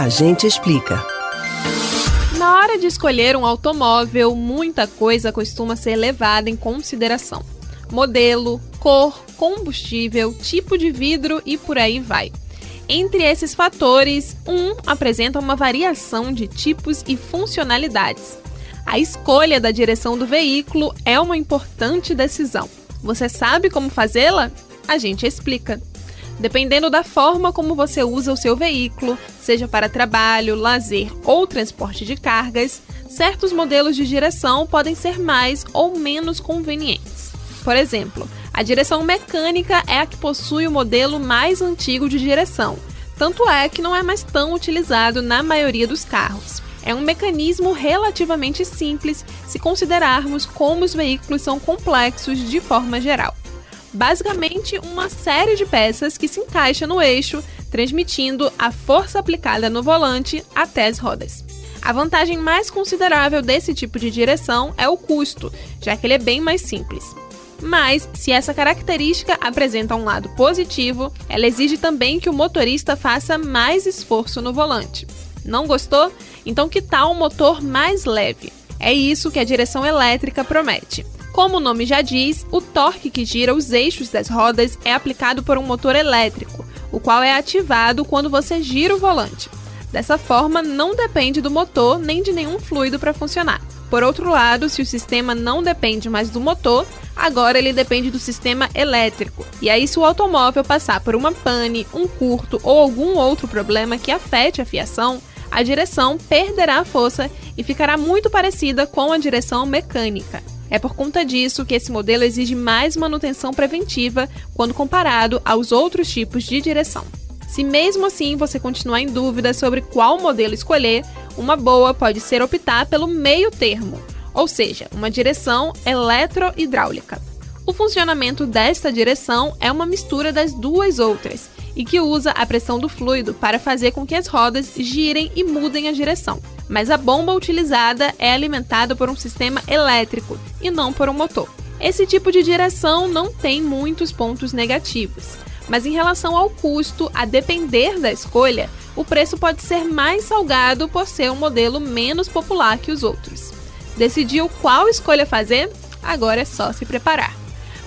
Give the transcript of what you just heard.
A gente explica. Na hora de escolher um automóvel, muita coisa costuma ser levada em consideração: modelo, cor, combustível, tipo de vidro e por aí vai. Entre esses fatores, um apresenta uma variação de tipos e funcionalidades. A escolha da direção do veículo é uma importante decisão. Você sabe como fazê-la? A gente explica. Dependendo da forma como você usa o seu veículo, seja para trabalho, lazer ou transporte de cargas, certos modelos de direção podem ser mais ou menos convenientes. Por exemplo, a direção mecânica é a que possui o modelo mais antigo de direção, tanto é que não é mais tão utilizado na maioria dos carros. É um mecanismo relativamente simples se considerarmos como os veículos são complexos de forma geral. Basicamente, uma série de peças que se encaixa no eixo, transmitindo a força aplicada no volante até as rodas. A vantagem mais considerável desse tipo de direção é o custo, já que ele é bem mais simples. Mas, se essa característica apresenta um lado positivo, ela exige também que o motorista faça mais esforço no volante. Não gostou? Então, que tal um motor mais leve? É isso que a direção elétrica promete. Como o nome já diz, o torque que gira os eixos das rodas é aplicado por um motor elétrico, o qual é ativado quando você gira o volante. Dessa forma, não depende do motor nem de nenhum fluido para funcionar. Por outro lado, se o sistema não depende mais do motor, agora ele depende do sistema elétrico. E aí, se o automóvel passar por uma pane, um curto ou algum outro problema que afete a fiação, a direção perderá a força e ficará muito parecida com a direção mecânica. É por conta disso que esse modelo exige mais manutenção preventiva quando comparado aos outros tipos de direção. Se mesmo assim você continuar em dúvida sobre qual modelo escolher, uma boa pode ser optar pelo meio termo, ou seja, uma direção eletrohidráulica. O funcionamento desta direção é uma mistura das duas outras e que usa a pressão do fluido para fazer com que as rodas girem e mudem a direção. Mas a bomba utilizada é alimentada por um sistema elétrico e não por um motor. Esse tipo de direção não tem muitos pontos negativos mas em relação ao custo, a depender da escolha, o preço pode ser mais salgado por ser um modelo menos popular que os outros. Decidiu qual escolha fazer? Agora é só se preparar.